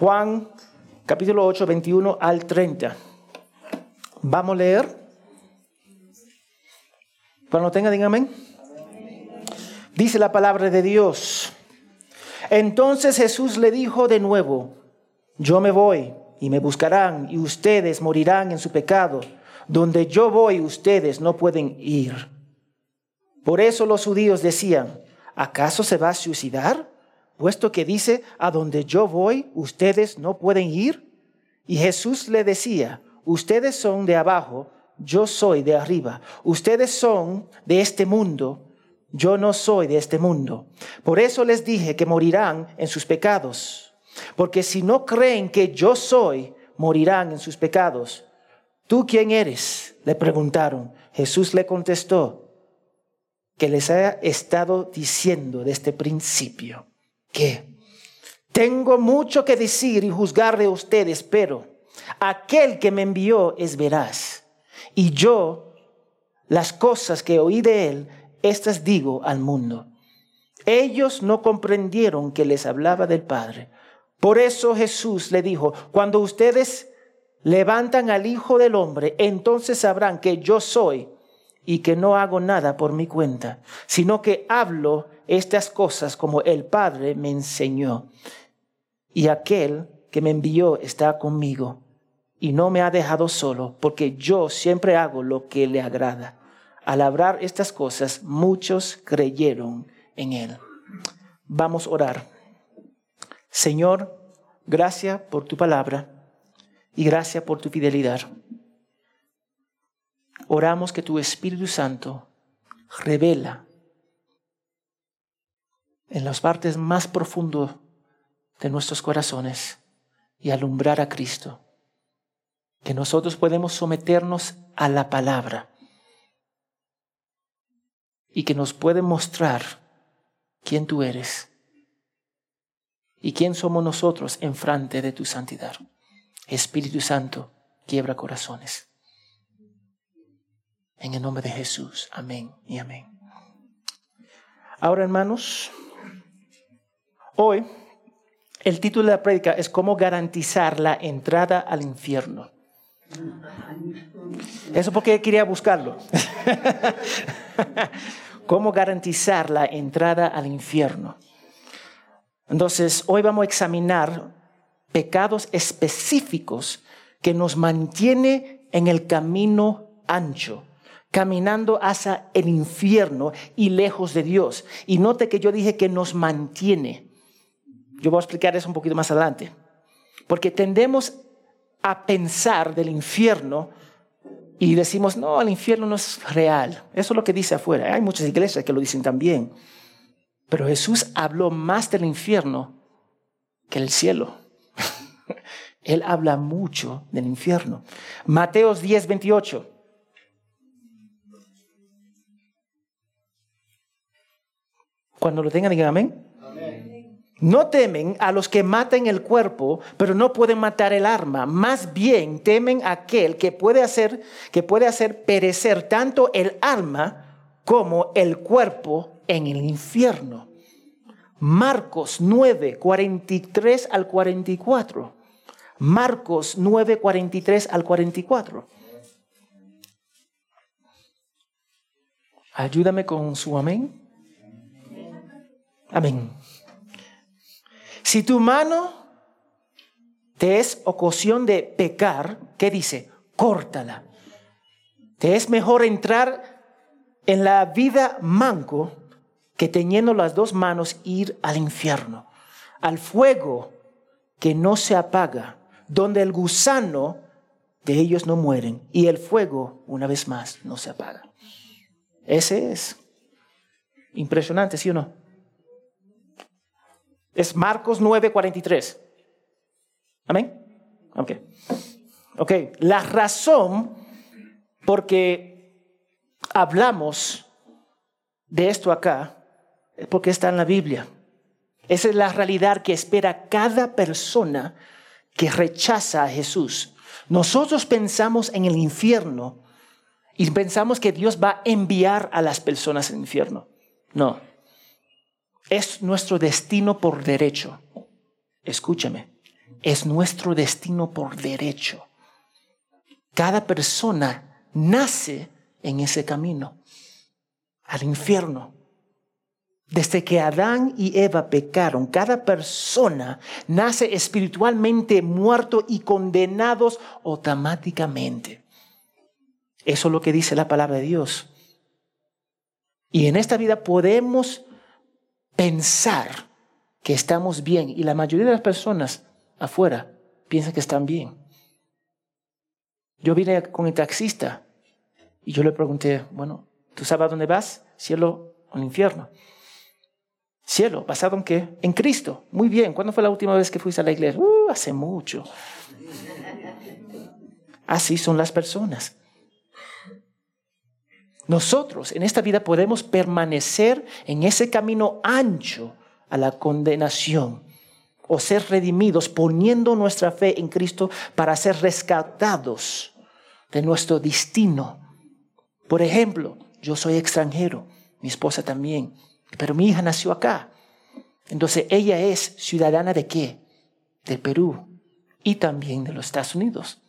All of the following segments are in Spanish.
Juan capítulo 8, 21 al 30. Vamos a leer. Cuando tenga, dígame. Dice la palabra de Dios. Entonces Jesús le dijo de nuevo, yo me voy y me buscarán y ustedes morirán en su pecado. Donde yo voy ustedes no pueden ir. Por eso los judíos decían, ¿acaso se va a suicidar? Puesto que dice, a donde yo voy ustedes no pueden ir. Y Jesús le decía, ustedes son de abajo, yo soy de arriba. Ustedes son de este mundo, yo no soy de este mundo. Por eso les dije que morirán en sus pecados. Porque si no creen que yo soy, morirán en sus pecados. ¿Tú quién eres? Le preguntaron. Jesús le contestó que les haya estado diciendo desde principio que tengo mucho que decir y juzgar de ustedes, pero aquel que me envió es veraz. Y yo, las cosas que oí de él, estas digo al mundo. Ellos no comprendieron que les hablaba del Padre. Por eso Jesús le dijo, cuando ustedes levantan al Hijo del Hombre, entonces sabrán que yo soy y que no hago nada por mi cuenta, sino que hablo estas cosas como el Padre me enseñó. Y aquel que me envió está conmigo y no me ha dejado solo, porque yo siempre hago lo que le agrada. Al hablar estas cosas, muchos creyeron en él. Vamos a orar. Señor, gracias por tu palabra y gracias por tu fidelidad. Oramos que tu Espíritu Santo revela en las partes más profundas de nuestros corazones y alumbrar a Cristo que nosotros podemos someternos a la palabra y que nos puede mostrar quién tú eres y quién somos nosotros en frente de tu santidad. Espíritu Santo, quiebra corazones. En el nombre de Jesús, amén y amén. Ahora, hermanos, hoy el título de la prédica es cómo garantizar la entrada al infierno. Eso porque quería buscarlo. ¿Cómo garantizar la entrada al infierno? Entonces, hoy vamos a examinar pecados específicos que nos mantiene en el camino ancho, caminando hacia el infierno y lejos de Dios. Y note que yo dije que nos mantiene. Yo voy a explicar eso un poquito más adelante. Porque tendemos a pensar del infierno y decimos, no, el infierno no es real. Eso es lo que dice afuera. Hay muchas iglesias que lo dicen también. Pero Jesús habló más del infierno que el cielo. Él habla mucho del infierno. Mateos 10, 28. Cuando lo tengan, digan amén. No temen a los que maten el cuerpo, pero no pueden matar el arma. Más bien temen aquel que puede hacer, que puede hacer perecer tanto el alma como el cuerpo en el infierno. Marcos 9, 43 al 44. Marcos 9, 43 al 44. Ayúdame con su amén. Amén. Si tu mano te es ocasión de pecar, ¿qué dice? Córtala. Te es mejor entrar en la vida manco que teniendo las dos manos ir al infierno, al fuego que no se apaga, donde el gusano de ellos no mueren y el fuego, una vez más, no se apaga. Ese es impresionante, ¿sí o no? Es Marcos 9:43. Amén. Ok. Ok. La razón porque hablamos de esto acá es porque está en la Biblia. Esa es la realidad que espera cada persona que rechaza a Jesús. Nosotros pensamos en el infierno y pensamos que Dios va a enviar a las personas al infierno. No. Es nuestro destino por derecho. Escúchame. es nuestro destino por derecho. Cada persona nace en ese camino, al infierno. Desde que Adán y Eva pecaron, cada persona nace espiritualmente muerto y condenados automáticamente. Eso es lo que dice la palabra de Dios. Y en esta vida podemos pensar que estamos bien y la mayoría de las personas afuera piensan que están bien. Yo vine con el taxista y yo le pregunté, bueno, ¿tú sabes a dónde vas? ¿Cielo o infierno? Cielo, ¿basado en qué? En Cristo. Muy bien. ¿Cuándo fue la última vez que fuiste a la iglesia? Uh, hace mucho. Así son las personas. Nosotros en esta vida podemos permanecer en ese camino ancho a la condenación o ser redimidos poniendo nuestra fe en Cristo para ser rescatados de nuestro destino. Por ejemplo, yo soy extranjero, mi esposa también, pero mi hija nació acá. Entonces ella es ciudadana de qué? De Perú y también de los Estados Unidos.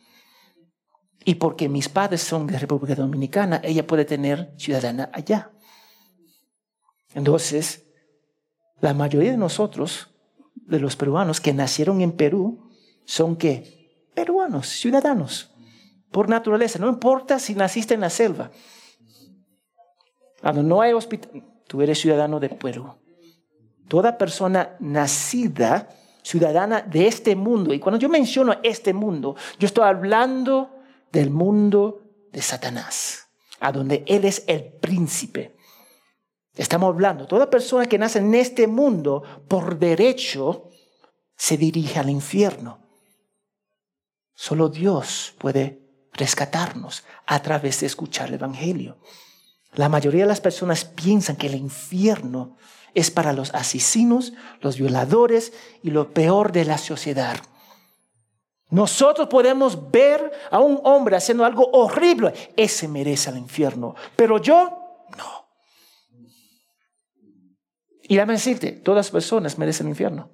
Y porque mis padres son de República Dominicana, ella puede tener ciudadana allá. Entonces, la mayoría de nosotros de los peruanos que nacieron en Perú son que peruanos, ciudadanos, por naturaleza. No importa si naciste en la selva. Cuando no hay hospital, tú eres ciudadano de Perú. Toda persona nacida, ciudadana de este mundo, y cuando yo menciono este mundo, yo estoy hablando del mundo de Satanás, a donde él es el príncipe. Estamos hablando, toda persona que nace en este mundo por derecho se dirige al infierno. Solo Dios puede rescatarnos a través de escuchar el Evangelio. La mayoría de las personas piensan que el infierno es para los asesinos, los violadores y lo peor de la sociedad. Nosotros podemos ver a un hombre haciendo algo horrible. Ese merece el infierno. Pero yo, no. Y déjame decirte, todas las personas merecen el infierno.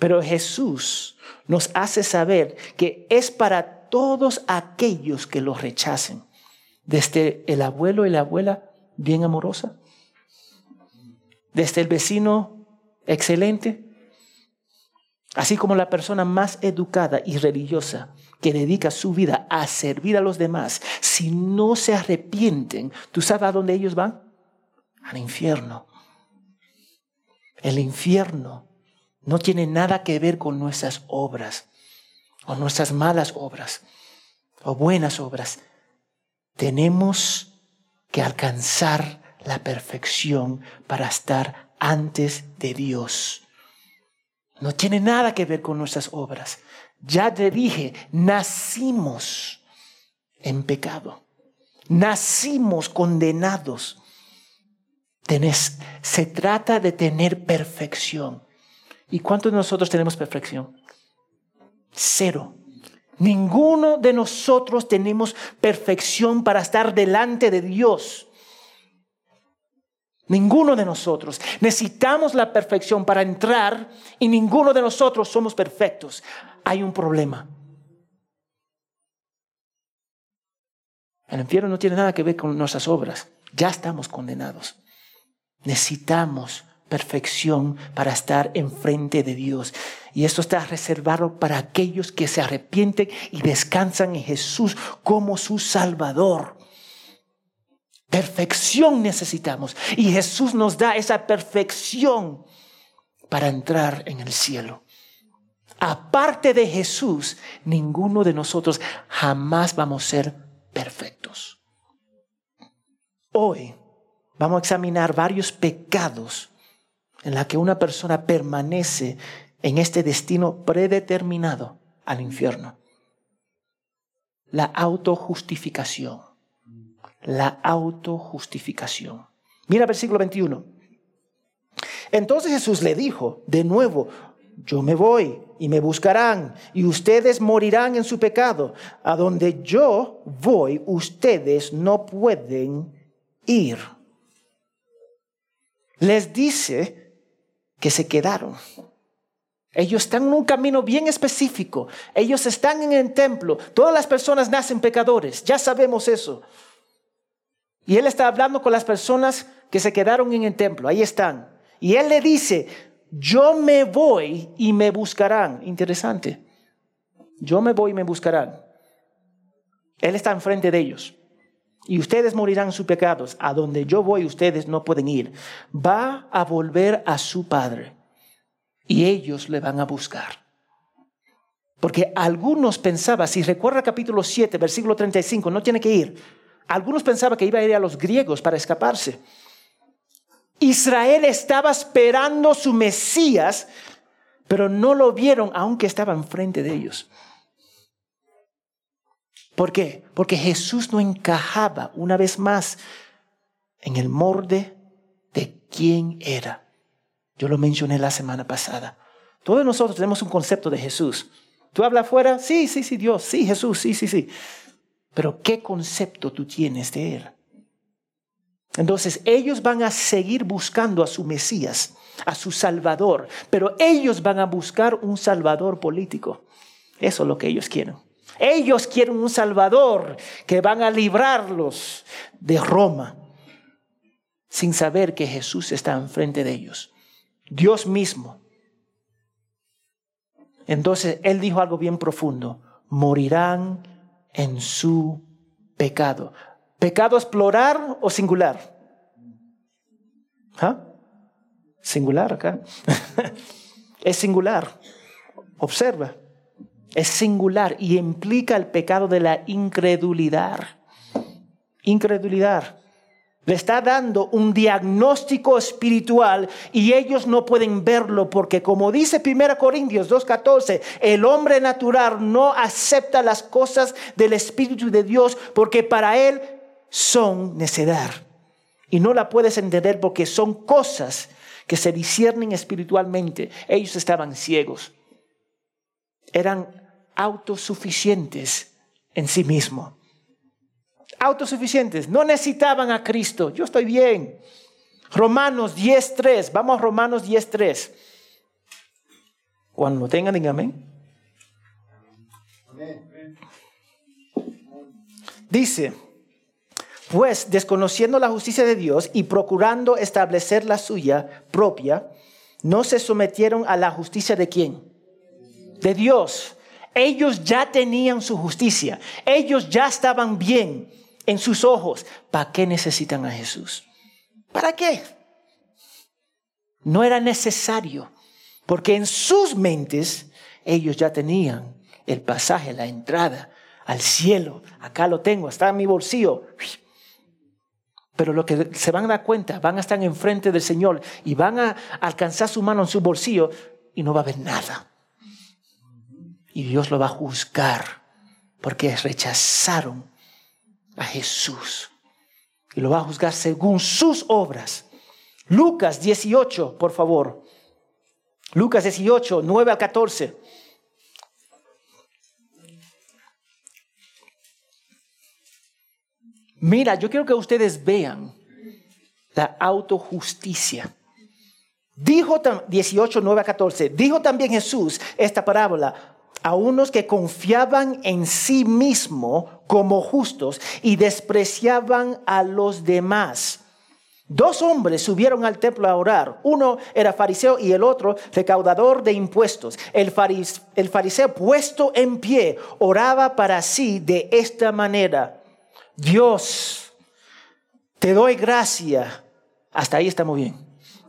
Pero Jesús nos hace saber que es para todos aquellos que lo rechacen. Desde el abuelo y la abuela bien amorosa. Desde el vecino excelente. Así como la persona más educada y religiosa que dedica su vida a servir a los demás. Si no se arrepienten, ¿tú sabes a dónde ellos van? Al infierno. El infierno no tiene nada que ver con nuestras obras o nuestras malas obras o buenas obras. Tenemos que alcanzar la perfección para estar antes de Dios. No tiene nada que ver con nuestras obras. Ya te dije, nacimos en pecado. Nacimos condenados se trata de tener perfección. ¿Y cuántos de nosotros tenemos perfección? Cero. Ninguno de nosotros tenemos perfección para estar delante de Dios. Ninguno de nosotros. Necesitamos la perfección para entrar y ninguno de nosotros somos perfectos. Hay un problema. El infierno no tiene nada que ver con nuestras obras. Ya estamos condenados. Necesitamos perfección para estar enfrente de Dios. Y esto está reservado para aquellos que se arrepienten y descansan en Jesús como su Salvador. Perfección necesitamos. Y Jesús nos da esa perfección para entrar en el cielo. Aparte de Jesús, ninguno de nosotros jamás vamos a ser perfectos. Hoy vamos a examinar varios pecados en la que una persona permanece en este destino predeterminado al infierno. La autojustificación. La autojustificación. Mira versículo 21. Entonces Jesús le dijo de nuevo, yo me voy y me buscarán y ustedes morirán en su pecado. A donde yo voy, ustedes no pueden ir les dice que se quedaron. Ellos están en un camino bien específico. Ellos están en el templo. Todas las personas nacen pecadores. Ya sabemos eso. Y él está hablando con las personas que se quedaron en el templo. Ahí están. Y él le dice, yo me voy y me buscarán. Interesante. Yo me voy y me buscarán. Él está enfrente de ellos. Y ustedes morirán sus pecados. A donde yo voy ustedes no pueden ir. Va a volver a su Padre. Y ellos le van a buscar. Porque algunos pensaban, si recuerda capítulo 7, versículo 35, no tiene que ir. Algunos pensaban que iba a ir a los griegos para escaparse. Israel estaba esperando su Mesías, pero no lo vieron aunque estaba enfrente de ellos. ¿Por qué? Porque Jesús no encajaba una vez más en el morde de quién era. Yo lo mencioné la semana pasada. Todos nosotros tenemos un concepto de Jesús. ¿Tú hablas afuera? Sí, sí, sí, Dios, sí, Jesús, sí, sí, sí. Pero ¿qué concepto tú tienes de Él? Entonces ellos van a seguir buscando a su Mesías, a su Salvador, pero ellos van a buscar un Salvador político. Eso es lo que ellos quieren. Ellos quieren un Salvador que van a librarlos de Roma, sin saber que Jesús está enfrente de ellos. Dios mismo. Entonces Él dijo algo bien profundo, morirán en su pecado. ¿Pecado es plural o singular? ¿Ah? Singular acá. es singular. Observa. Es singular y implica el pecado de la incredulidad. Incredulidad. Le está dando un diagnóstico espiritual y ellos no pueden verlo porque como dice 1 Corintios 2.14, el hombre natural no acepta las cosas del Espíritu de Dios porque para él son necedad. Y no la puedes entender porque son cosas que se disciernen espiritualmente. Ellos estaban ciegos. Eran autosuficientes en sí mismos. Autosuficientes. No necesitaban a Cristo. Yo estoy bien. Romanos 10.3. Vamos a Romanos 10.3. Cuando tengan, díganme. Dice, pues desconociendo la justicia de Dios y procurando establecer la suya propia, no se sometieron a la justicia de quién? De Dios. Ellos ya tenían su justicia. Ellos ya estaban bien en sus ojos. ¿Para qué necesitan a Jesús? ¿Para qué? No era necesario, porque en sus mentes ellos ya tenían el pasaje, la entrada al cielo. Acá lo tengo, está en mi bolsillo. Pero lo que se van a dar cuenta, van a estar enfrente del Señor y van a alcanzar su mano en su bolsillo y no va a haber nada. Y Dios lo va a juzgar porque rechazaron a Jesús. Y lo va a juzgar según sus obras. Lucas 18, por favor. Lucas 18, 9 al 14. Mira, yo quiero que ustedes vean la autojusticia. Dijo 18, 9 a 14, dijo también Jesús esta parábola a unos que confiaban en sí mismo como justos y despreciaban a los demás. Dos hombres subieron al templo a orar. Uno era fariseo y el otro recaudador de impuestos. El, el fariseo puesto en pie oraba para sí de esta manera. Dios, te doy gracia. Hasta ahí está muy bien.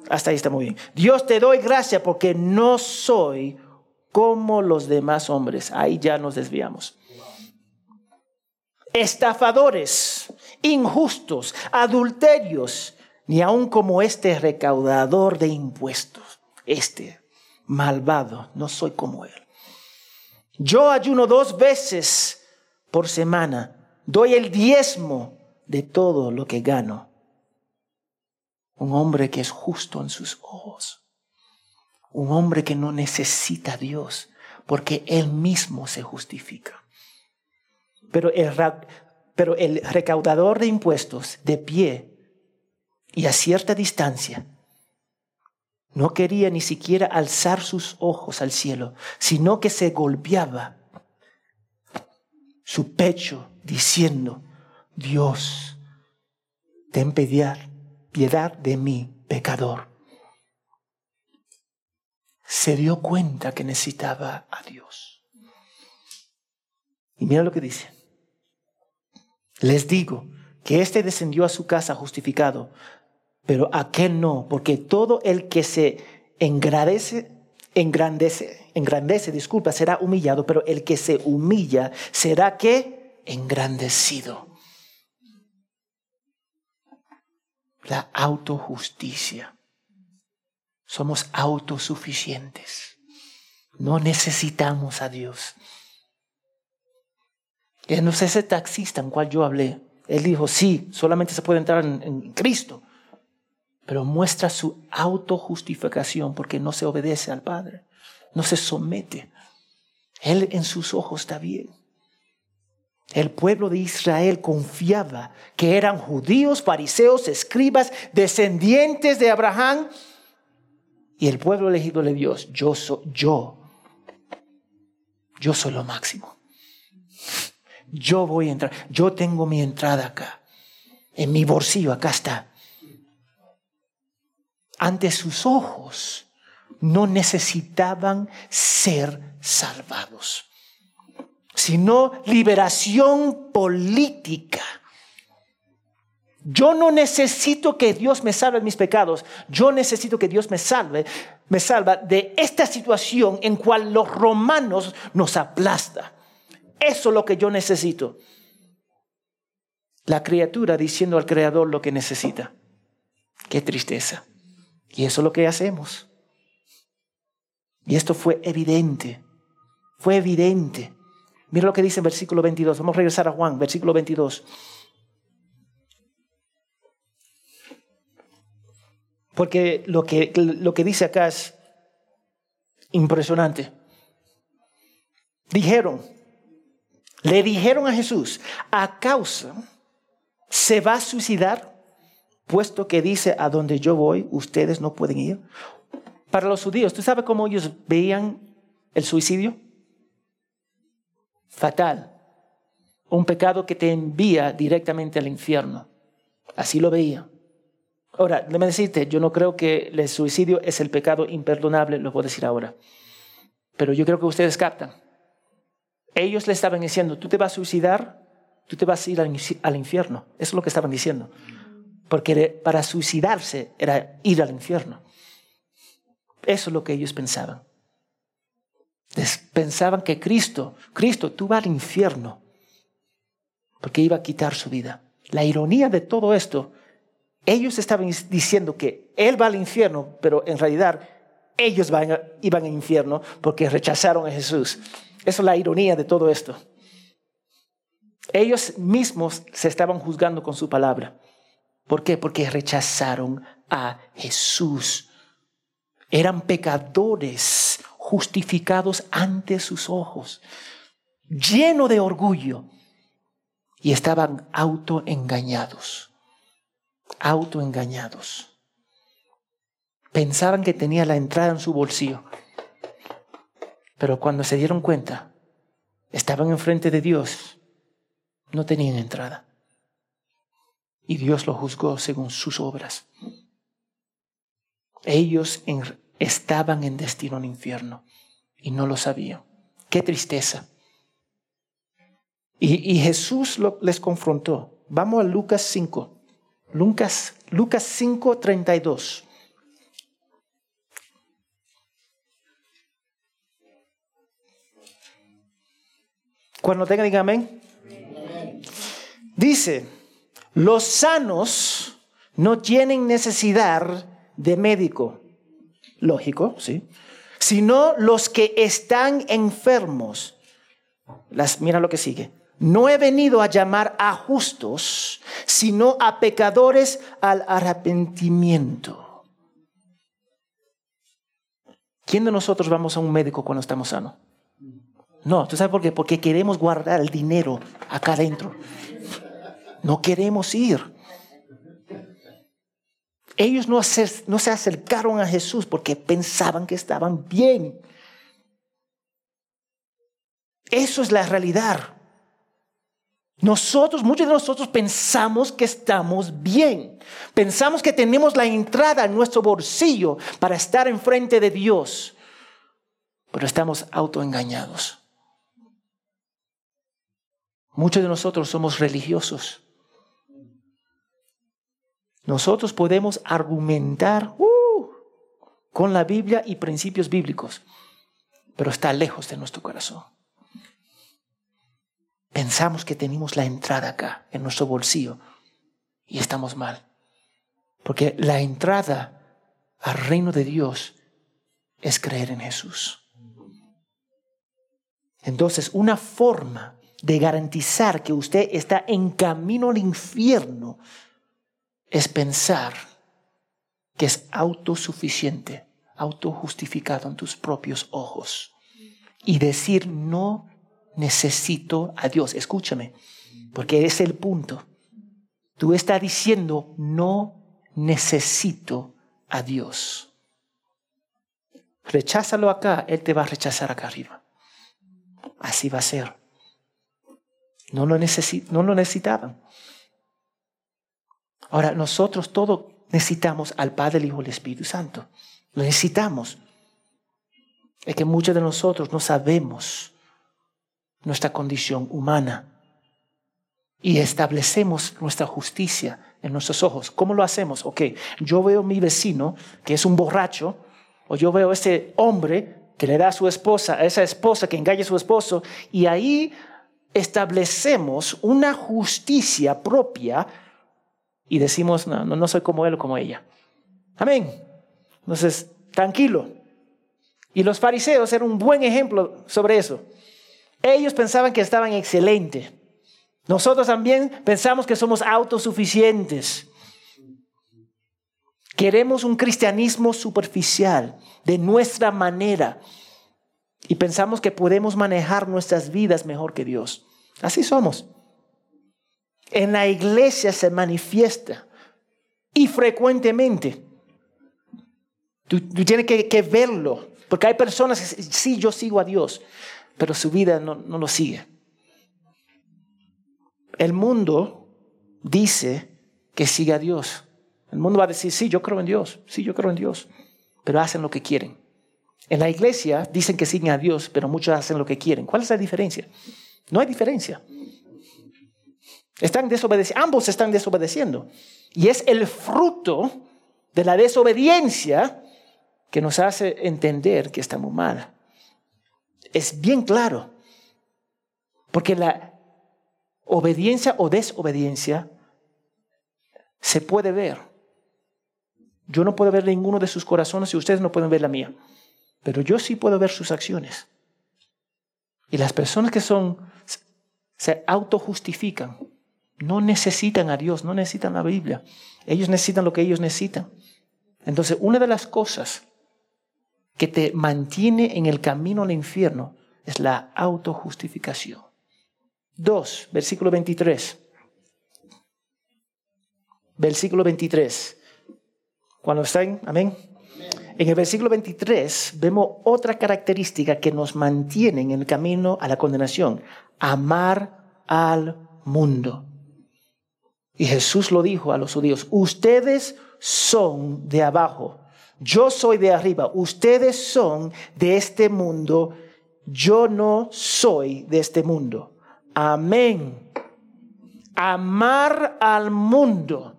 Hasta ahí está muy bien. Dios, te doy gracia porque no soy como los demás hombres. Ahí ya nos desviamos. Estafadores, injustos, adulterios, ni aun como este recaudador de impuestos. Este malvado, no soy como él. Yo ayuno dos veces por semana doy el diezmo de todo lo que gano. Un hombre que es justo en sus ojos. Un hombre que no necesita a Dios porque él mismo se justifica. Pero el, recaudador de impuestos de pie y a cierta distancia no quería ni siquiera alzar sus ojos al cielo, sino que se golpeaba su pecho diciendo, Dios, ten piedad de mí, pecador. Se dio cuenta que necesitaba a Dios. Y mira lo que dice. Les digo que éste descendió a su casa justificado, pero aquel no, porque todo el que se engrandece, engrandece, engrandece, disculpa, será humillado, pero el que se humilla será que engrandecido. La autojusticia. Somos autosuficientes. No necesitamos a Dios. No es ese taxista en cual yo hablé. Él dijo, sí, solamente se puede entrar en Cristo pero muestra su autojustificación porque no se obedece al Padre, no se somete. Él en sus ojos está bien. El pueblo de Israel confiaba que eran judíos, fariseos, escribas, descendientes de Abraham. Y el pueblo elegido de Dios, yo soy yo. Yo soy lo máximo. Yo voy a entrar. Yo tengo mi entrada acá. En mi bolsillo, acá está ante sus ojos no necesitaban ser salvados, sino liberación política. Yo no necesito que Dios me salve de mis pecados. Yo necesito que Dios me salve, me salva de esta situación en cual los romanos nos aplasta. Eso es lo que yo necesito. La criatura diciendo al creador lo que necesita. Qué tristeza. Y eso es lo que hacemos. Y esto fue evidente, fue evidente. Mira lo que dice en versículo 22. Vamos a regresar a Juan, versículo 22. Porque lo que, lo que dice acá es impresionante. Dijeron, le dijeron a Jesús, a causa, ¿se va a suicidar? puesto que dice, a donde yo voy, ustedes no pueden ir. Para los judíos, ¿tú sabes cómo ellos veían el suicidio? Fatal. Un pecado que te envía directamente al infierno. Así lo veían. Ahora, déjame decirte, yo no creo que el suicidio es el pecado imperdonable, lo puedo decir ahora. Pero yo creo que ustedes captan. Ellos le estaban diciendo, tú te vas a suicidar, tú te vas a ir al infierno. Eso es lo que estaban diciendo porque para suicidarse era ir al infierno. Eso es lo que ellos pensaban. Pensaban que Cristo, Cristo, tú vas al infierno, porque iba a quitar su vida. La ironía de todo esto, ellos estaban diciendo que Él va al infierno, pero en realidad ellos iban al infierno porque rechazaron a Jesús. Esa es la ironía de todo esto. Ellos mismos se estaban juzgando con su palabra. ¿Por qué? Porque rechazaron a Jesús. Eran pecadores justificados ante sus ojos, lleno de orgullo, y estaban autoengañados, autoengañados. Pensaban que tenía la entrada en su bolsillo, pero cuando se dieron cuenta, estaban enfrente de Dios, no tenían entrada y Dios lo juzgó según sus obras. Ellos estaban en destino al infierno y no lo sabían. Qué tristeza. Y, Jesús les confrontó. Vamos a Lucas 5. Lucas, Lucas 5, 32. Cuando tengan, digan amén. Dice, los sanos no tienen necesidad de médico, lógico, ¿sí? Sino los que están enfermos. Las, mira lo que sigue. No he venido a llamar a justos, sino a pecadores al arrepentimiento. ¿Quién de nosotros vamos a un médico cuando estamos sanos? No, ¿tú sabes por qué? Porque queremos guardar el dinero acá adentro. No queremos ir. Ellos no se, no se acercaron a Jesús porque pensaban que estaban bien. Eso es la realidad. Nosotros, muchos de nosotros pensamos que estamos bien. Pensamos que tenemos la entrada en nuestro bolsillo para estar enfrente de Dios. Pero estamos autoengañados. Muchos de nosotros somos religiosos. Nosotros podemos argumentar uh, con la Biblia y principios bíblicos, pero está lejos de nuestro corazón. Pensamos que tenemos la entrada acá, en nuestro bolsillo, y estamos mal. Porque la entrada al reino de Dios es creer en Jesús. Entonces, una forma de garantizar que usted está en camino al infierno es pensar que es autosuficiente, autojustificado en tus propios ojos y decir no necesito a Dios. Escúchame, porque es el punto. Tú estás diciendo no necesito a Dios. Recházalo acá, Él te va a rechazar acá arriba. Así va a ser. No lo, no lo necesitaban. Ahora, nosotros todos necesitamos al Padre, el Hijo y el Espíritu Santo. Lo necesitamos. Es que muchos de nosotros no sabemos nuestra condición humana y establecemos nuestra justicia en nuestros ojos. ¿Cómo lo hacemos? Ok, yo veo a mi vecino que es un borracho, o yo veo a ese hombre que le da a su esposa, a esa esposa que engaña a su esposo, y ahí establecemos una justicia propia y decimos, no, no, soy como él o como ella. Amén. Entonces, tranquilo. Y los fariseos eran un buen ejemplo sobre eso. Ellos pensaban que estaban excelentes. Nosotros también pensamos que somos autosuficientes. Queremos un cristianismo superficial, de nuestra manera, y pensamos que podemos manejar nuestras vidas mejor que Dios. Así somos. En la iglesia se manifiesta y frecuentemente. Tú, tienes que, verlo, porque hay personas que sí, yo sigo a Dios, pero su vida no, no lo sigue. El mundo dice que sigue a Dios. El mundo va a decir, sí, yo creo en Dios, sí, yo creo en Dios, pero hacen lo que quieren. En la iglesia dicen que siguen a Dios, pero muchos hacen lo que quieren. ¿Cuál es la diferencia? No hay diferencia. Están desobedeciendo, ambos están desobedeciendo. Y es el fruto de la desobediencia que nos hace entender que estamos mal es bien claro. Porque la obediencia o desobediencia se puede ver. Yo no puedo ver ninguno de sus corazones y ustedes no pueden ver la mía. Pero yo sí puedo ver sus acciones. Y las personas que son, se autojustifican, no necesitan a Dios, no necesitan la Biblia. Ellos necesitan lo que ellos necesitan. Entonces, una de las cosas que te mantiene en el camino al infierno es la autojustificación. 2, versículo 23. Versículo 23. Cuando están, amén. En el versículo 23 vemos otra característica que nos mantiene en el camino a la condenación. Amar al mundo. Y Jesús lo dijo a los judíos, ustedes son de abajo yo soy de arriba, ustedes son de este mundo, yo no soy de este mundo. Amén. Amar al mundo.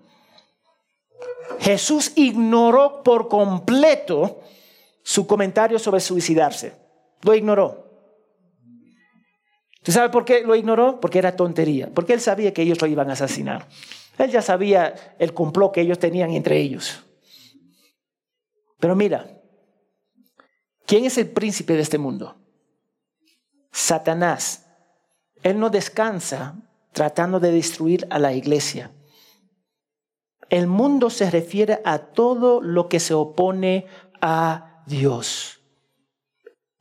Jesús ignoró por completo su comentario sobre suicidarse. Lo ignoró. ¿Tú sabes por qué lo ignoró? Porque era tontería. Porque él sabía que ellos lo iban a asesinar. Él ya sabía el complot que ellos tenían entre ellos. Pero mira, ¿quién es el príncipe de este mundo? Satanás. Él no descansa tratando de destruir a la iglesia. El mundo se refiere a todo lo que se opone a Dios.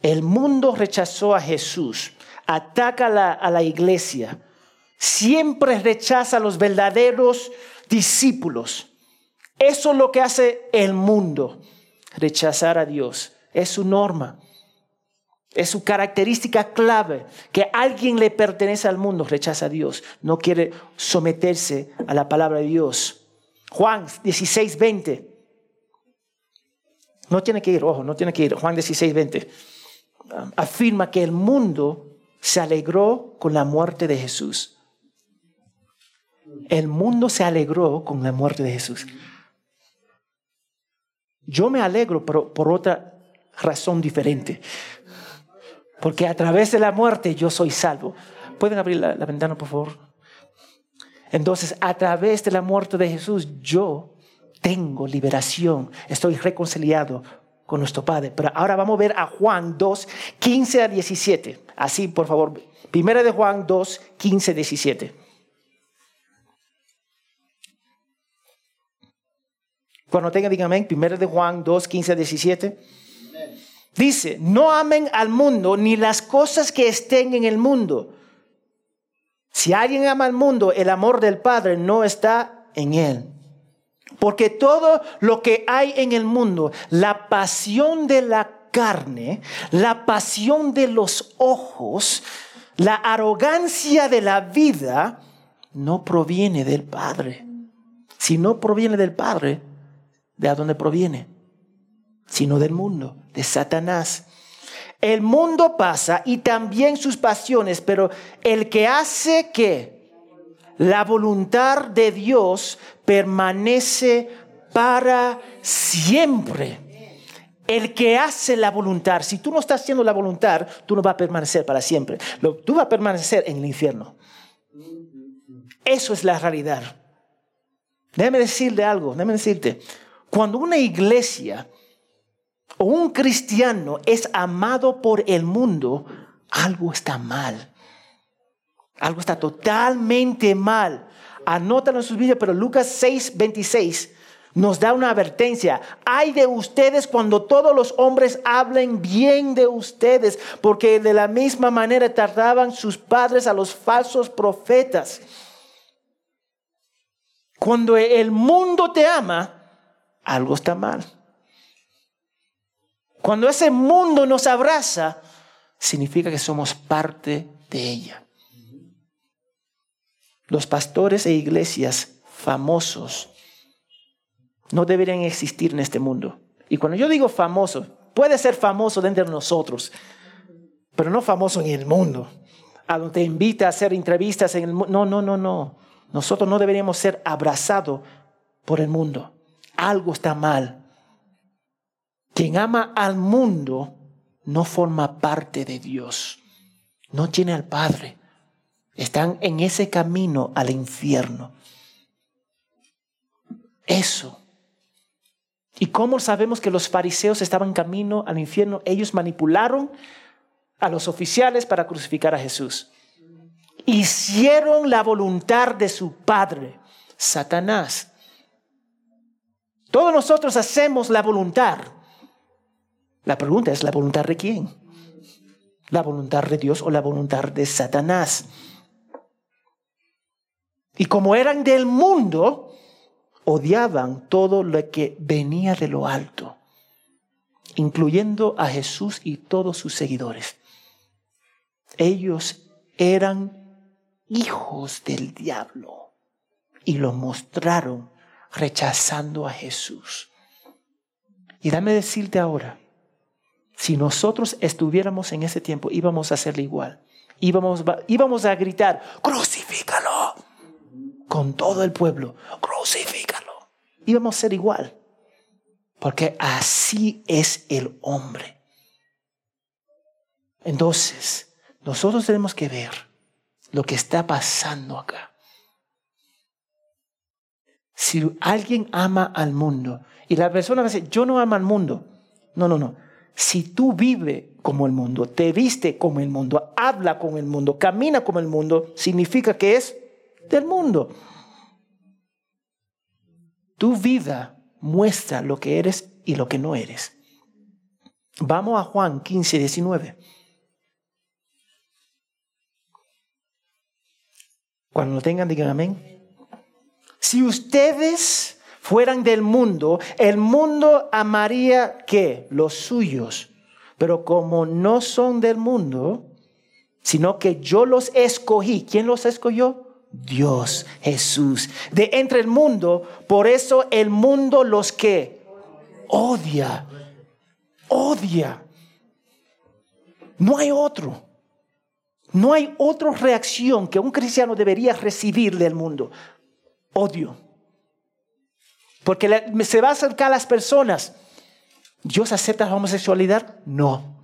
El mundo rechazó a Jesús, ataca a la, a la iglesia, siempre rechaza a los verdaderos discípulos. Eso es lo que hace el mundo, rechazar a Dios. Es su norma. Es su característica clave, que alguien le pertenece al mundo, rechaza a Dios, no quiere someterse a la palabra de Dios. Juan 16, 20. No tiene que ir, ojo, no tiene que ir. Juan 16, 20. Afirma que el mundo se alegró con la muerte de Jesús. El mundo se alegró con la muerte de Jesús. Yo me alegro, pero por otra razón diferente. Porque a través de la muerte yo soy salvo. ¿Pueden abrir la, ventana, por favor? Entonces, a través de la muerte de Jesús, yo tengo liberación. Estoy reconciliado con nuestro Padre. Pero ahora vamos a ver a Juan 2, 15 a 17. Así, por favor. Primera de Juan 2, 15 a 17. Cuando tenga, digan amén. Primera de Juan 2, 15 a 17. Dice, no amen al mundo ni las cosas que estén en el mundo. Si alguien ama al mundo, el amor del Padre no está en él. Porque todo lo que hay en el mundo, la pasión de la carne, la pasión de los ojos, la arrogancia de la vida, no proviene del Padre. Si no proviene del Padre, ¿de dónde proviene? Sino del mundo de Satanás. El mundo pasa y también sus pasiones, pero el que hace que la voluntad de Dios permanece para siempre. El que hace la voluntad, si tú no estás haciendo la voluntad, tú no vas a permanecer para siempre. Tú vas a permanecer en el infierno. Eso es la realidad. Déjame decirle algo, déjame decirte. Cuando una iglesia o un cristiano es amado por el mundo, algo está mal. Algo está totalmente mal. Anótalo en sus vidas, pero Lucas 6, 26 nos da una advertencia. Hay de ustedes cuando todos los hombres hablen bien de ustedes, porque de la misma manera tardaban sus padres a los falsos profetas. Cuando el mundo te ama, algo está mal. Cuando ese mundo nos abraza, significa que somos parte de ella. Los pastores e iglesias famosos no deberían existir en este mundo. Y cuando yo digo famoso, puede ser famoso dentro de nosotros, pero no famoso en el mundo. A donde te invita a hacer entrevistas en el mundo. No, no, no, no. Nosotros no deberíamos ser abrazados por el mundo. Algo está mal. Quien ama al mundo no forma parte de Dios, no tiene al Padre. Están en ese camino al infierno. Eso. ¿Y cómo sabemos que los fariseos estaban en camino al infierno? Ellos manipularon a los oficiales para crucificar a Jesús. Hicieron la voluntad de su padre, Satanás. Todos nosotros hacemos la voluntad la pregunta es, ¿la voluntad de quién? ¿La voluntad de Dios o la voluntad de Satanás? Y como eran del mundo, odiaban todo lo que venía de lo alto, incluyendo a Jesús y todos sus seguidores. Ellos eran hijos del diablo y lo mostraron rechazando a Jesús. Y dame decirte ahora, si nosotros estuviéramos en ese tiempo, íbamos a hacerle igual. Íbamos, íbamos a gritar, crucifícalo. Con todo el pueblo, crucifícalo. Íbamos a ser igual. Porque así es el hombre. Entonces, nosotros tenemos que ver lo que está pasando acá. Si alguien ama al mundo y la persona dice, yo no amo al mundo. No, no, no. Si tú vives como el mundo, te viste como el mundo, habla como el mundo, camina como el mundo, significa que es del mundo. Tu vida muestra lo que eres y lo que no eres. Vamos a Juan 15, 19. Cuando lo tengan, digan amén. Si ustedes fueran del mundo, el mundo amaría que los suyos. Pero como no son del mundo, sino que yo los escogí. ¿Quién los escogió? Dios, Jesús. De entre el mundo, por eso el mundo los que odia, odia. No hay otro. No hay otra reacción que un cristiano debería recibir del mundo. Odio. Porque se va a acercar a las personas. ¿Dios acepta la homosexualidad? No.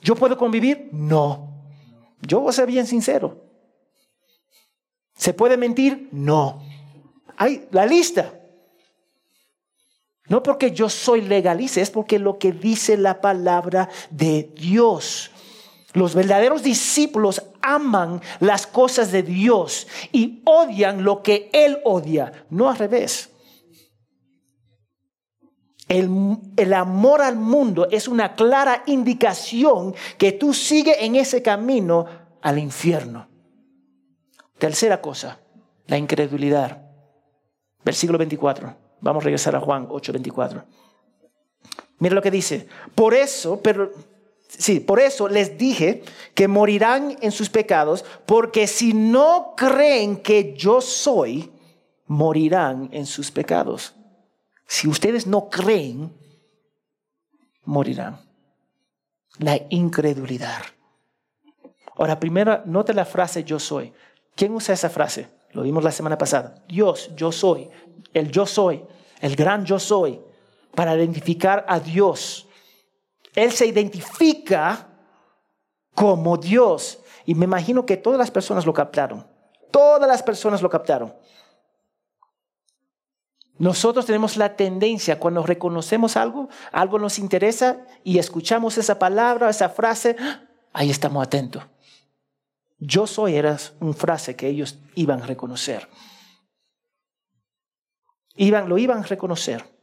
¿Yo puedo convivir? No. Yo voy a ser bien sincero. ¿Se puede mentir? No. Hay la lista. No porque yo soy legalista, es porque lo que dice la palabra de Dios. Los verdaderos discípulos aman las cosas de Dios y odian lo que Él odia, no al revés. El, el, amor al mundo es una clara indicación que tú sigues en ese camino al infierno. Tercera cosa, la incredulidad. Versículo 24. Vamos a regresar a Juan 8:24. Mira lo que dice. Por eso, pero sí, por eso les dije que morirán en sus pecados, porque si no creen que yo soy, morirán en sus pecados. Si ustedes no creen, morirán. La incredulidad. Ahora, primero, nota la frase yo soy. ¿Quién usa esa frase? Lo vimos la semana pasada. Dios, yo soy. El yo soy el gran yo soy, para identificar a Dios. Él se identifica como Dios. Y me imagino que todas las personas lo captaron. Todas las personas lo captaron. Nosotros tenemos la tendencia, cuando reconocemos algo, algo nos interesa y escuchamos esa palabra, esa frase, ahí estamos atentos. Yo soy era una frase que ellos iban a reconocer. Iban, lo iban a reconocer.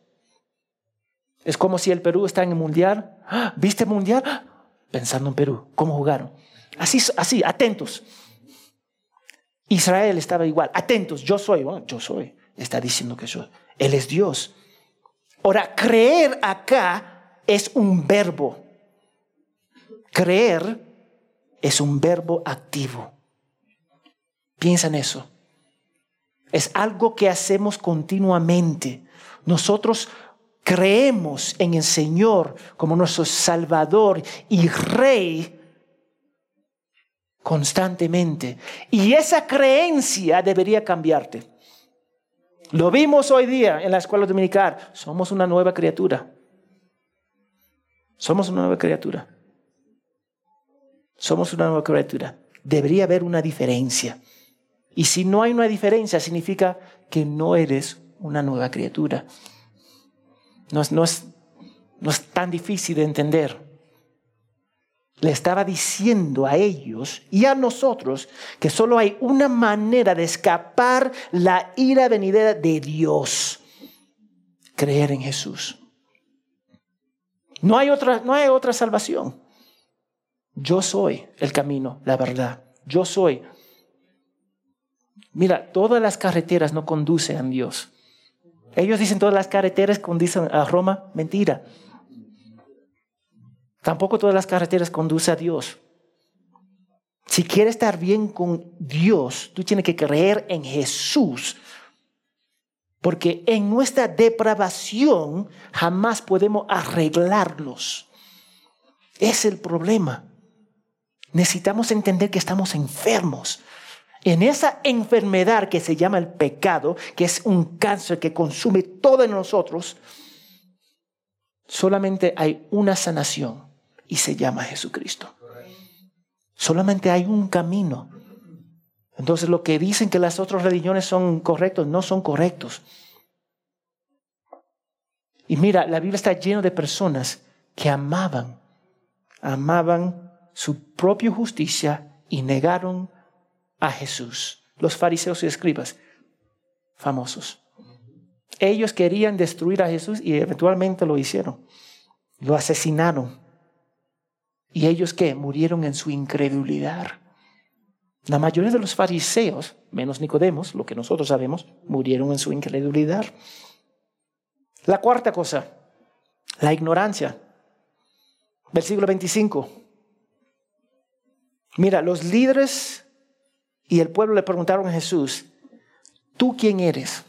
Es como si el Perú está en el mundial. ¡Ah! ¿Viste el mundial? ¡Ah! Pensando en Perú, cómo jugaron. Así, así, atentos. Israel estaba igual, atentos, yo soy, yo soy. Está diciendo que yo, Él es Dios. Ahora, creer acá es un verbo. Creer es un verbo activo. Piensa en eso. Es algo que hacemos continuamente. Nosotros creemos en el Señor como nuestro Salvador y Rey constantemente. Y esa creencia debería cambiarte. Lo vimos hoy día en la escuela dominical. Somos una nueva criatura. Somos una nueva criatura. Somos una nueva criatura. Debería haber una diferencia. Y si no hay una diferencia, significa que no eres una nueva criatura. No es, no es, no es tan difícil de entender. Le estaba diciendo a ellos y a nosotros que solo hay una manera de escapar la ira venidera de Dios. Creer en Jesús. No hay otra, no hay otra salvación. Yo soy el camino, la verdad. Yo soy Mira, todas las carreteras no conducen a Dios. Ellos dicen todas las carreteras conducen a Roma. Mentira. Tampoco todas las carreteras conducen a Dios. Si quieres estar bien con Dios, tú tienes que creer en Jesús. Porque en nuestra depravación jamás podemos arreglarlos. Es el problema. Necesitamos entender que estamos enfermos. En esa enfermedad que se llama el pecado, que es un cáncer que consume todo en nosotros, solamente hay una sanación y se llama Jesucristo. Solamente hay un camino. Entonces lo que dicen que las otras religiones son correctos, no son correctos. Y mira, la Biblia está llena de personas que amaban, amaban su propia justicia y negaron a Jesús. Los fariseos y escribas, famosos. Ellos querían destruir a Jesús y eventualmente lo hicieron. Lo asesinaron. ¿Y ellos qué? Murieron en su incredulidad. La mayoría de los fariseos, menos Nicodemos, lo que nosotros sabemos, murieron en su incredulidad. La cuarta cosa, la ignorancia. Versículo 25. Mira, los líderes y el pueblo le preguntaron a Jesús, ¿tú quién eres?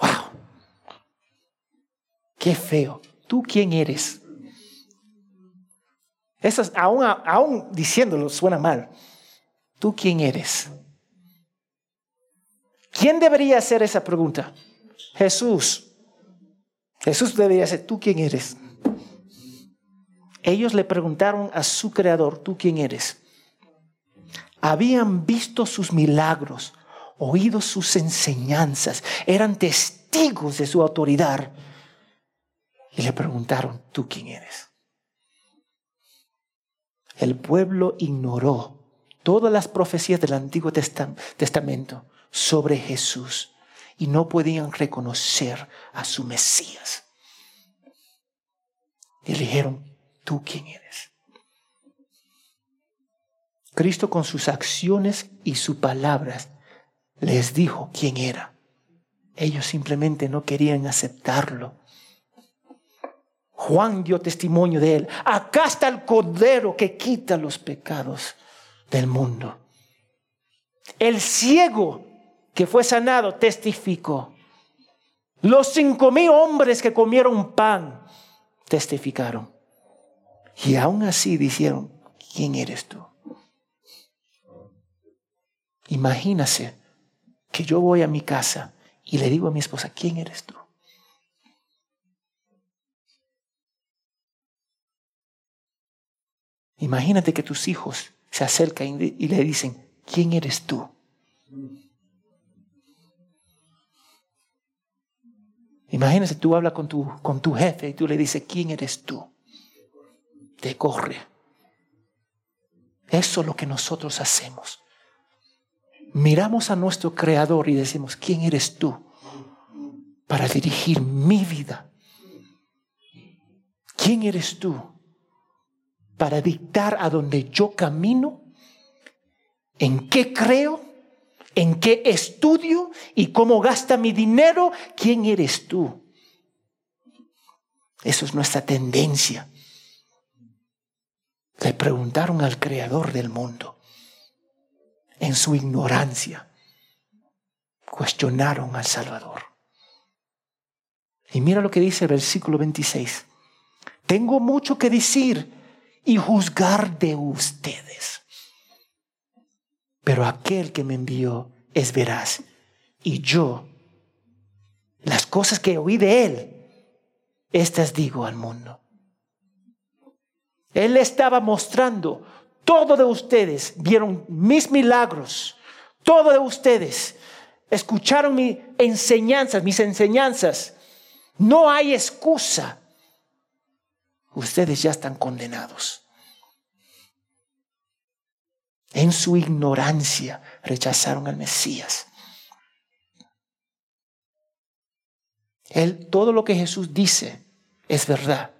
¡Wow! ¡Qué feo! ¿Tú quién eres? Eso aún, aún diciéndolo suena mal. ¿Tú quién eres? ¿Quién debería hacer esa pregunta? Jesús. Jesús debería hacer, ¿tú quién eres? Ellos le preguntaron a su creador, ¿tú quién eres? Habían visto sus milagros, oído sus enseñanzas, eran testigos de su autoridad. Y le preguntaron, ¿tú quién eres? El pueblo ignoró todas las profecías del Antiguo Testamento sobre Jesús y no podían reconocer a su Mesías. Y le dijeron, ¿tú quién eres? Cristo con sus acciones y sus palabras les dijo quién era. Ellos simplemente no querían aceptarlo. Juan dio testimonio de él. Acá está el Cordero que quita los pecados del mundo. El ciego que fue sanado testificó. Los cinco mil hombres que comieron pan testificaron. Y aún así dijeron, ¿quién eres tú? Imagínase que yo voy a mi casa y le digo a mi esposa, ¿quién eres tú? Imagínate que tus hijos se acercan y le dicen, ¿quién eres tú? Imagínate, tú hablas con tu, con tu jefe y tú le dices, ¿quién eres tú? Te corre. Eso es lo que nosotros hacemos. Miramos a nuestro Creador y decimos, ¿quién eres tú para dirigir mi vida? ¿Quién eres tú para dictar a donde yo camino, en qué creo, en qué estudio y cómo gasta mi dinero. ¿Quién eres tú? Eso es nuestra tendencia. Le preguntaron al creador del mundo en su ignorancia. Cuestionaron al Salvador. Y mira lo que dice el versículo 26. Tengo mucho que decir y juzgar de ustedes. Pero aquel que me envió es veraz. Y yo, las cosas que oí de él, estas digo al mundo. Él estaba mostrando, todo de ustedes vieron mis milagros, todo de ustedes escucharon mis enseñanzas, mis enseñanzas. No hay excusa ustedes ya están condenados. En su ignorancia rechazaron al Mesías. Él, todo lo que Jesús dice es verdad.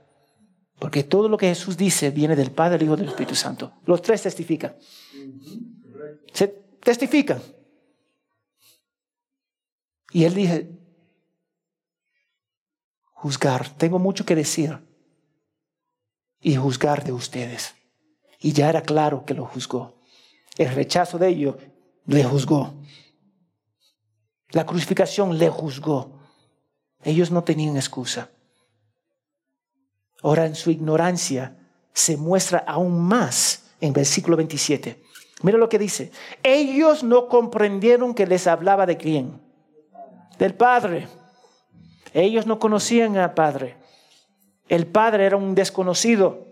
Porque todo lo que Jesús dice viene del Padre, el Hijo y del Espíritu Santo. Los tres testifican. Se testifican. Y él dice, juzgar, tengo mucho que decir, y juzgar de ustedes. Y ya era claro que lo juzgó. El rechazo de ellos le juzgó. La crucificación le juzgó. Ellos no tenían excusa. Ahora en su ignorancia se muestra aún más en versículo 27. Mira lo que dice. Ellos no comprendieron que les hablaba de quién. Del Padre. Ellos no conocían al Padre. El Padre era un desconocido.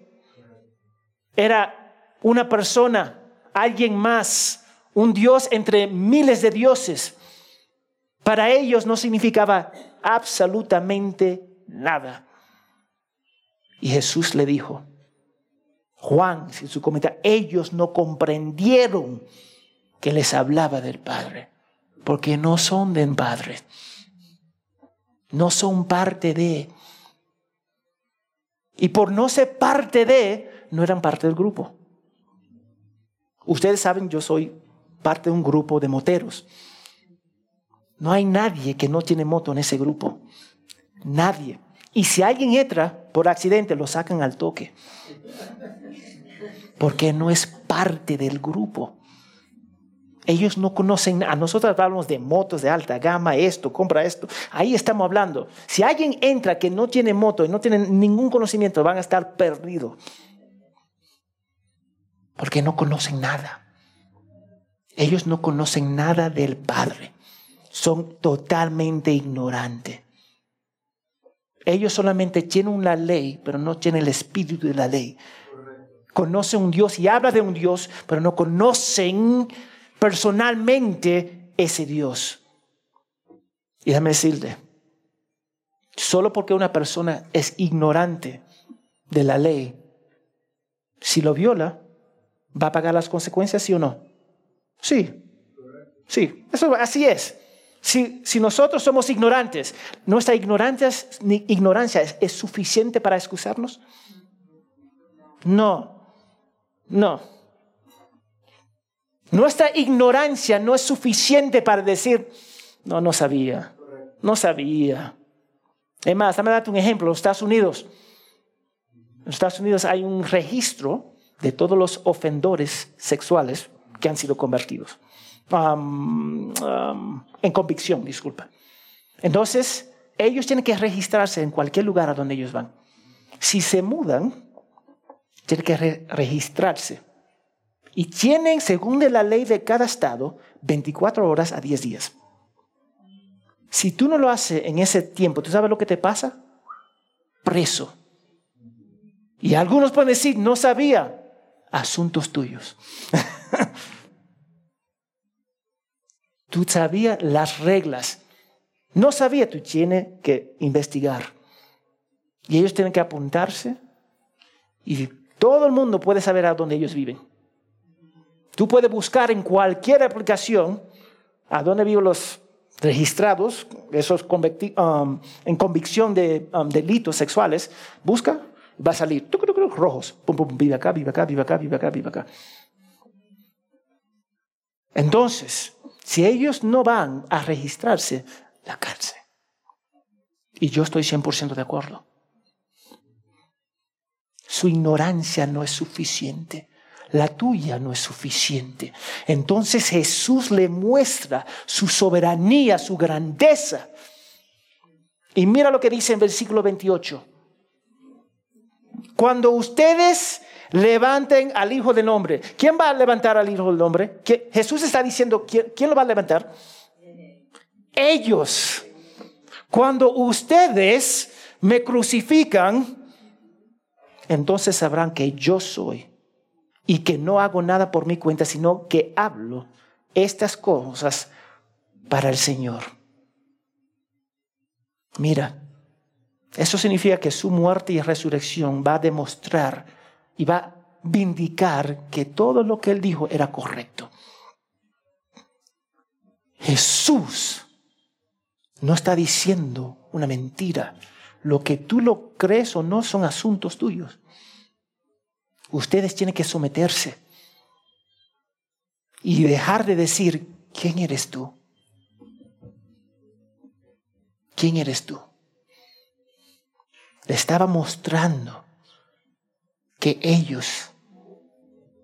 Era una persona, alguien más, un Dios entre miles de dioses. Para ellos no significaba absolutamente nada. Y Jesús le dijo, Juan, en su comentario, ellos no comprendieron que les hablaba del Padre, porque no son del Padre, no son parte de, y por no ser parte de, no eran parte del grupo. Ustedes saben, yo soy parte de un grupo de moteros. No hay nadie que no tiene moto en ese grupo. Nadie. Y si alguien entra por accidente, lo sacan al toque. Porque no es parte del grupo. Ellos no conocen, a nosotros hablamos de motos de alta gama, esto, compra esto. Ahí estamos hablando. Si alguien entra que no tiene moto y no tiene ningún conocimiento, van a estar perdidos. Porque no conocen nada. Ellos no conocen nada del Padre. Son totalmente ignorantes. Ellos solamente tienen una ley, pero no tienen el espíritu de la ley. Conocen un Dios y hablan de un Dios, pero no conocen personalmente ese Dios. Y déjame decirte, solo porque una persona es ignorante de la ley, si lo viola, ¿va a pagar las consecuencias, sí o no? Sí, sí, eso así es. Si, nosotros somos ignorantes, ¿nuestra ignorancia, es, suficiente para excusarnos? No, no. Nuestra ignorancia no es suficiente para decir, no, no sabía, no sabía. Es más, dame un ejemplo, los Estados Unidos. En los Estados Unidos hay un registro de todos los ofendores sexuales que han sido convertidos. En convicción, disculpa. Entonces, ellos tienen que registrarse en cualquier lugar a donde ellos van. Si se mudan, tienen que registrarse y tienen, según la ley de cada estado, 24 horas a 10 días. Si tú no lo haces en ese tiempo, ¿tú sabes lo que te pasa? Preso. Y algunos pueden decir, no sabía, asuntos tuyos. tú sabías las reglas. No sabía, tú tienes que investigar. Y ellos tienen que apuntarse. Y todo el mundo puede saber a dónde ellos viven. Tú puedes buscar en cualquier aplicación a dónde viven los registrados, esos um, en convicción de um, delitos sexuales. Busca, va a salir rojos. Pum, pum, vive acá, vive acá, vive acá, vive acá, vive acá. Entonces, si ellos no van a registrarse, la cárcel. Y yo estoy 100% de acuerdo. Su ignorancia no es suficiente la tuya no es suficiente. Entonces Jesús le muestra su soberanía, su grandeza. Y mira lo que dice en versículo 28. Cuando ustedes levanten al Hijo del Hombre, ¿quién va a levantar al Hijo del Hombre? Jesús está diciendo, ¿quién, ¿quién lo va a levantar? Ellos. Cuando ustedes me crucifican, entonces sabrán que yo soy y que no hago nada por mi cuenta, sino que hablo estas cosas para el Señor. Mira, eso significa que su muerte y resurrección va a demostrar y va a vindicar que todo lo que él dijo era correcto. Jesús no está diciendo una mentira. Lo que tú lo crees o no son asuntos tuyos. Ustedes tienen que someterse y dejar de decir, ¿quién eres tú? ¿Quién eres tú? Le estaba mostrando que ellos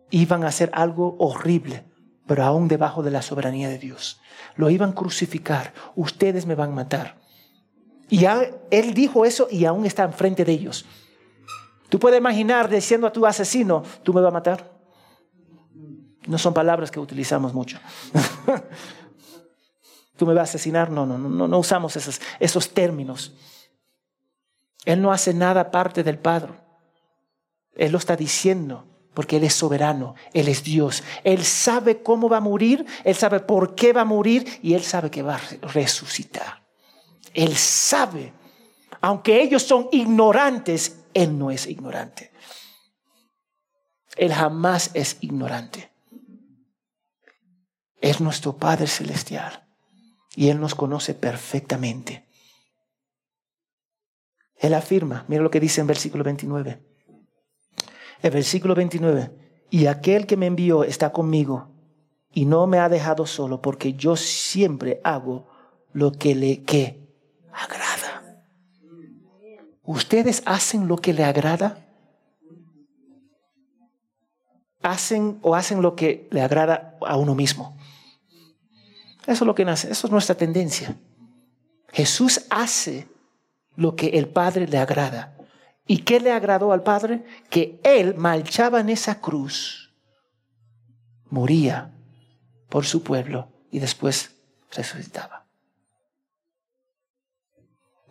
iban a hacer algo horrible, pero aún debajo de la soberanía de Dios. Lo iban a crucificar, ustedes me van a matar. Y él dijo eso y aún está enfrente de ellos. Tú puedes imaginar diciendo a tu asesino, tú me vas a matar. No son palabras que utilizamos mucho. tú me vas a asesinar. No, no, no, no usamos esos, esos términos. Él no hace nada parte del Padre. Él lo está diciendo porque Él es soberano, Él es Dios. Él sabe cómo va a morir, Él sabe por qué va a morir y Él sabe que va a resucitar. Él sabe. Aunque ellos son ignorantes, él no es ignorante. Él jamás es ignorante. Es nuestro Padre Celestial y Él nos conoce perfectamente. Él afirma, mira lo que dice en versículo 29. El versículo 29, y aquel que me envió está conmigo y no me ha dejado solo porque yo siempre hago lo que le que agrada. ¿Ustedes hacen lo que le agrada? hacen o hacen lo que le agrada a uno mismo. Eso es lo que nace, eso es nuestra tendencia. Jesús hace lo que el Padre le agrada. ¿Y qué le agradó al Padre? Que Él marchaba en esa cruz, moría por su pueblo y después resucitaba.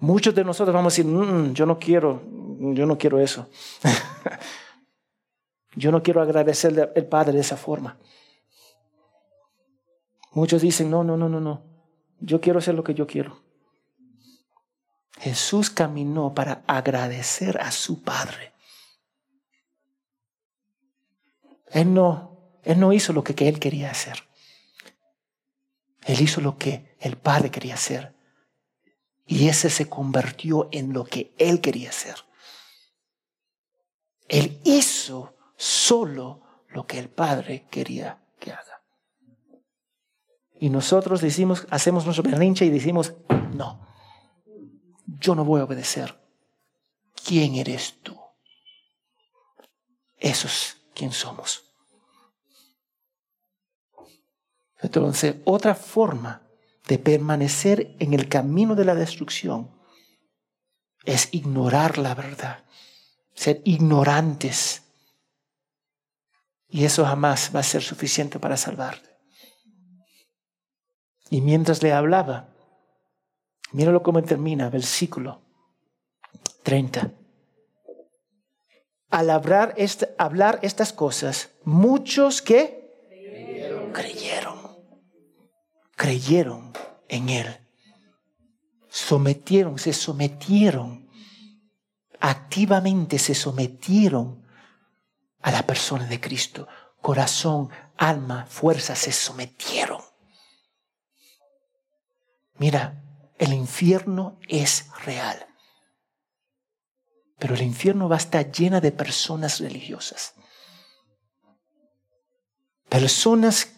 Muchos de nosotros vamos a decir, mm, yo no quiero, yo no quiero eso. Yo no quiero agradecerle al Padre de esa forma. Muchos dicen, no, no, no, no, no. Yo quiero hacer lo que yo quiero. Jesús caminó para agradecer a su Padre. Él no, él no hizo lo que, él quería hacer. Él hizo lo que el Padre quería hacer. Y ese se convirtió en lo que él quería hacer. Él hizo solo lo que el Padre quería que haga. Y nosotros decimos, hacemos nuestro berrinche y decimos, no, yo no voy a obedecer. ¿Quién eres tú? Eso es quién somos. Entonces, otra forma de permanecer en el camino de la destrucción es ignorar la verdad, ser ignorantes y eso jamás va a ser suficiente para salvarte. Y mientras le hablaba, míralo cómo termina, versículo 30. Al hablar, estas cosas, muchos que creyeron. creyeron, creyeron en Él. Sometieron, se sometieron, activamente se sometieron a la persona de Cristo. Corazón, alma, fuerza se sometieron. Mira, el infierno es real. Pero el infierno va a estar llena de personas religiosas. Personas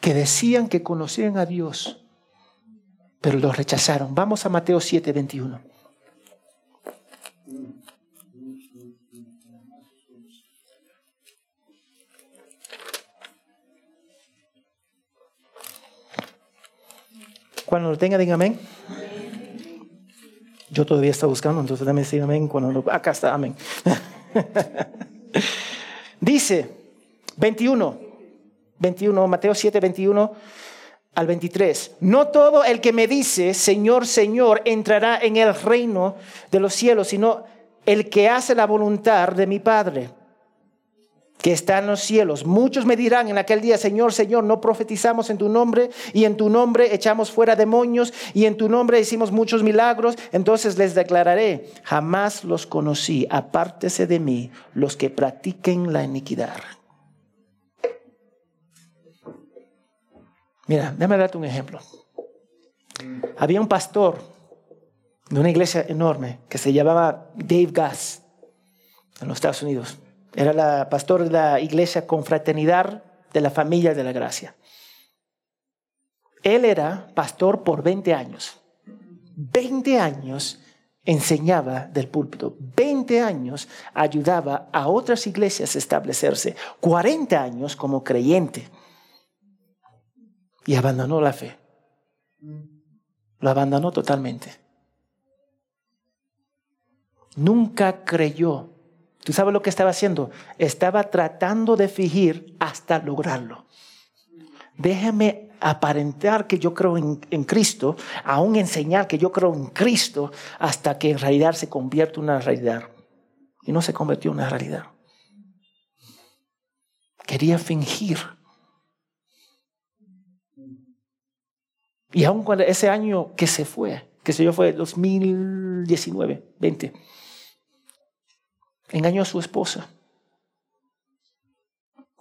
que decían que conocían a Dios, pero lo rechazaron. Vamos a Mateo 7, 21. Cuando lo tenga, diga amén. Yo todavía estoy buscando, entonces también diga amén. Cuando lo, acá está, amén. Dice 21, 21, Mateo 7, 21 al 23. No todo el que me dice, Señor, Señor, entrará en el reino de los cielos, sino el que hace la voluntad de mi Padre que está en los cielos. Muchos me dirán en aquel día, Señor, Señor, no profetizamos en tu nombre y en tu nombre echamos fuera demonios y en tu nombre hicimos muchos milagros. Entonces les declararé, jamás los conocí, apártese de mí los que practiquen la iniquidad. Mira, déjame darte un ejemplo. Había un pastor de una iglesia enorme que se llamaba Dave Gass en los Estados Unidos. Era la pastor de la iglesia Confraternidad de la Familia de la Gracia. Él era pastor por 20 años. 20 años enseñaba del púlpito. 20 años ayudaba a otras iglesias a establecerse. 40 años como creyente. Y abandonó la fe. Lo abandonó totalmente. Nunca creyó ¿Tú sabes lo que estaba haciendo? Estaba tratando de fingir hasta lograrlo. Déjame aparentar que yo creo en, Cristo, aún enseñar que yo creo en Cristo, hasta que en realidad se convierte en una realidad. Y no se convirtió en una realidad. Quería fingir. Y aún cuando ese año que se fue, que se yo fue 2019, 20 engañó a su esposa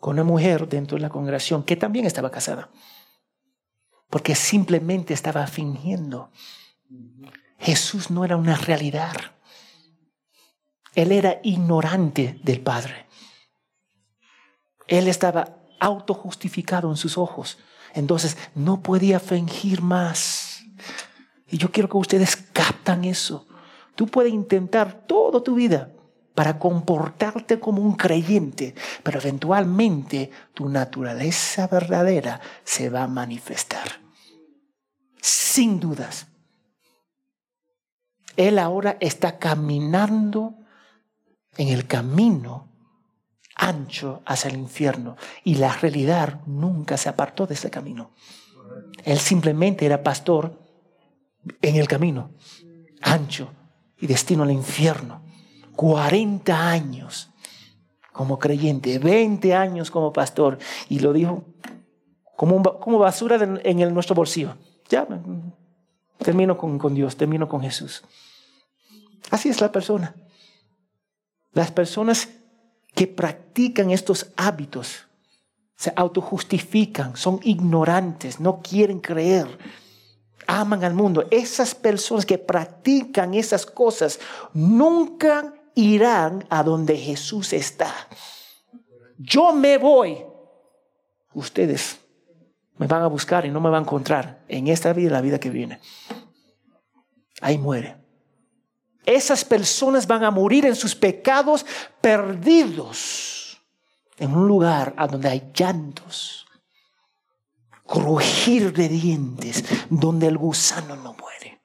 con una mujer dentro de la congregación que también estaba casada, porque simplemente estaba fingiendo. Jesús no era una realidad. Él era ignorante del Padre. Él estaba autojustificado en sus ojos. Entonces no podía fingir más. Y yo quiero que ustedes captan eso. Tú puedes intentar toda tu vida para comportarte como un creyente, pero eventualmente tu naturaleza verdadera se va a manifestar. Sin dudas. Él ahora está caminando en el camino ancho hacia el infierno y la realidad nunca se apartó de ese camino. Él simplemente era pastor en el camino ancho y destino al infierno. 40 años como creyente, 20 años como pastor y lo dijo como, como basura en el, nuestro bolsillo. Ya, termino con, con Dios, termino con Jesús. Así es la persona. Las personas que practican estos hábitos se autojustifican, son ignorantes, no quieren creer, aman al mundo. Esas personas que practican esas cosas nunca irán a donde Jesús está. Yo me voy. Ustedes me van a buscar y no me van a encontrar en esta vida y la vida que viene. Ahí muere. Esas personas van a morir en sus pecados perdidos en un lugar a donde hay llantos, crujir de dientes, donde el gusano no muere.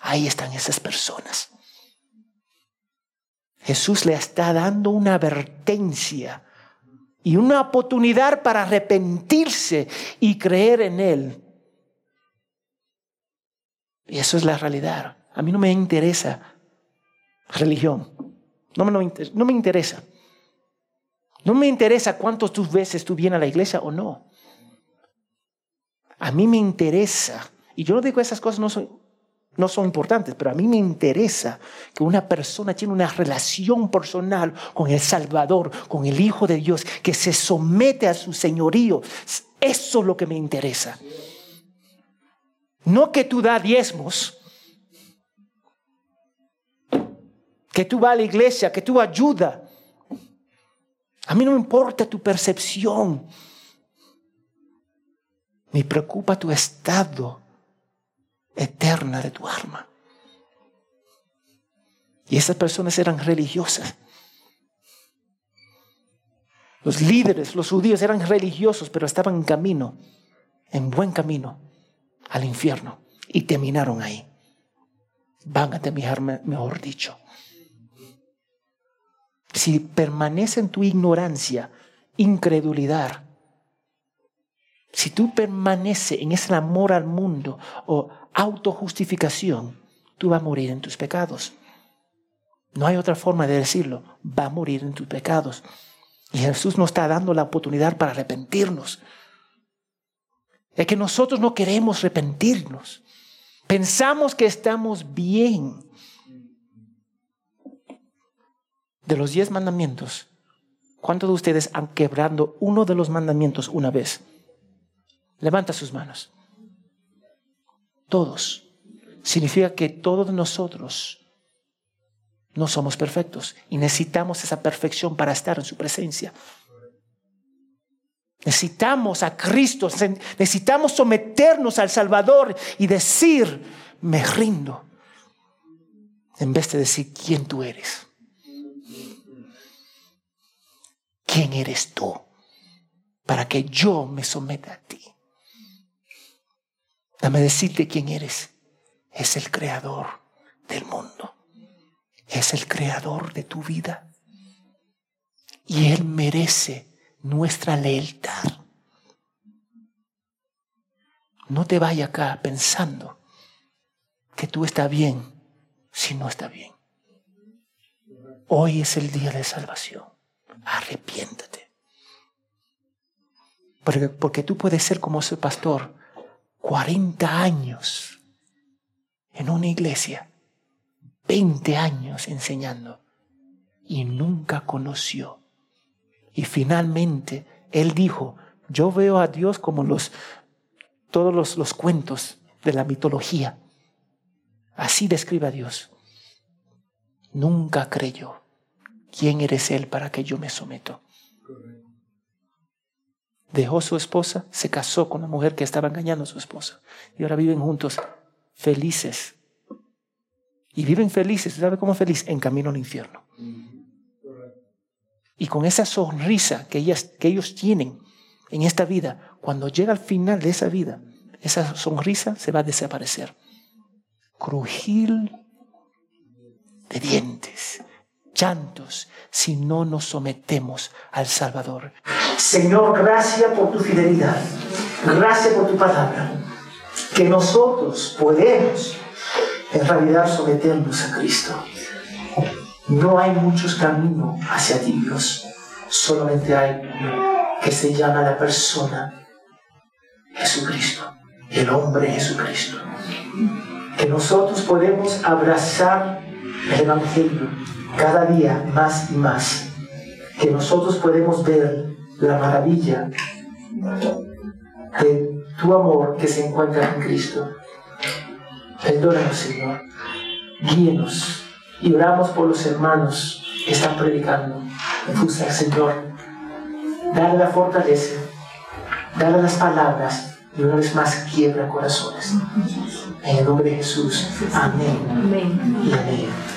Ahí están esas personas. Jesús le está dando una advertencia y una oportunidad para arrepentirse y creer en Él. Y eso es la realidad. A mí no me interesa religión. No, me interesa. No me interesa cuántos tus veces tú vienes a la iglesia o no. A mí me interesa, y yo no digo esas cosas no son, no son importantes, pero a mí me interesa que una persona tiene una relación personal con el Salvador, con el Hijo de Dios, que se somete a su señorío. Eso es lo que me interesa. No que tú da diezmos, que tú vas a la iglesia, que tú ayudas. A mí no me importa tu percepción. Me preocupa tu estado eterna de tu alma. Y esas personas eran religiosas. Los líderes, los judíos eran religiosos, pero estaban en camino, en buen camino, al infierno. Y terminaron ahí. Van a terminar, mejor dicho. Si permanece en tu ignorancia, incredulidad, si tú permaneces en ese amor al mundo o autojustificación, tú vas a morir en tus pecados. No hay otra forma de decirlo. Va a morir en tus pecados. Y Jesús nos está dando la oportunidad para arrepentirnos. Es que nosotros no queremos arrepentirnos. Pensamos que estamos bien. De los diez mandamientos, ¿cuántos de ustedes han quebrado uno de los mandamientos una vez? Levanta sus manos. Todos. Significa que todos nosotros no somos perfectos y necesitamos esa perfección para estar en su presencia. Necesitamos a Cristo, necesitamos someternos al Salvador y decir, me rindo, en vez de decir quién tú eres. ¿Quién eres tú? Para que yo me someta a ti. Dame decirte quién eres. Es el creador del mundo. Es el creador de tu vida. Y Él merece nuestra lealtad. No te vayas acá pensando que tú estás bien si no está bien. Hoy es el día de salvación. Arrepiéntate. Porque, porque tú puedes ser como ese pastor 40 años en una iglesia, 20 años enseñando y nunca conoció. Y finalmente él dijo, yo veo a Dios como los, todos los, los cuentos de la mitología. Así describe a Dios. nunca creyó. ¿Quién eres él para que yo me someto? Dejó su esposa, se casó con la mujer que estaba engañando a su esposa y ahora viven juntos felices. Y viven felices, ¿sabe cómo feliz? En camino al infierno. Y con esa sonrisa que, ellas, que ellos tienen en esta vida, cuando llega al final de esa vida, esa sonrisa se va a desaparecer. Crujir de dientes, si no nos sometemos al Salvador. Señor, gracias por tu fidelidad. Gracias por tu palabra. Que nosotros podemos en realidad someternos a Cristo. No hay muchos caminos hacia ti, Dios. Solamente hay uno que se llama la persona Jesucristo, el hombre Jesucristo. Que nosotros podemos abrazar el Evangelio cada día más y más. Que nosotros podemos ver la maravilla de tu amor que se encuentra en Cristo. Perdónanos, Señor. Guíenos y oramos por los hermanos que están predicando. Usa, Señor, dale la fortaleza, dale las palabras y una vez más quiebra corazones. En el nombre de Jesús. Amén. amén. Y amén.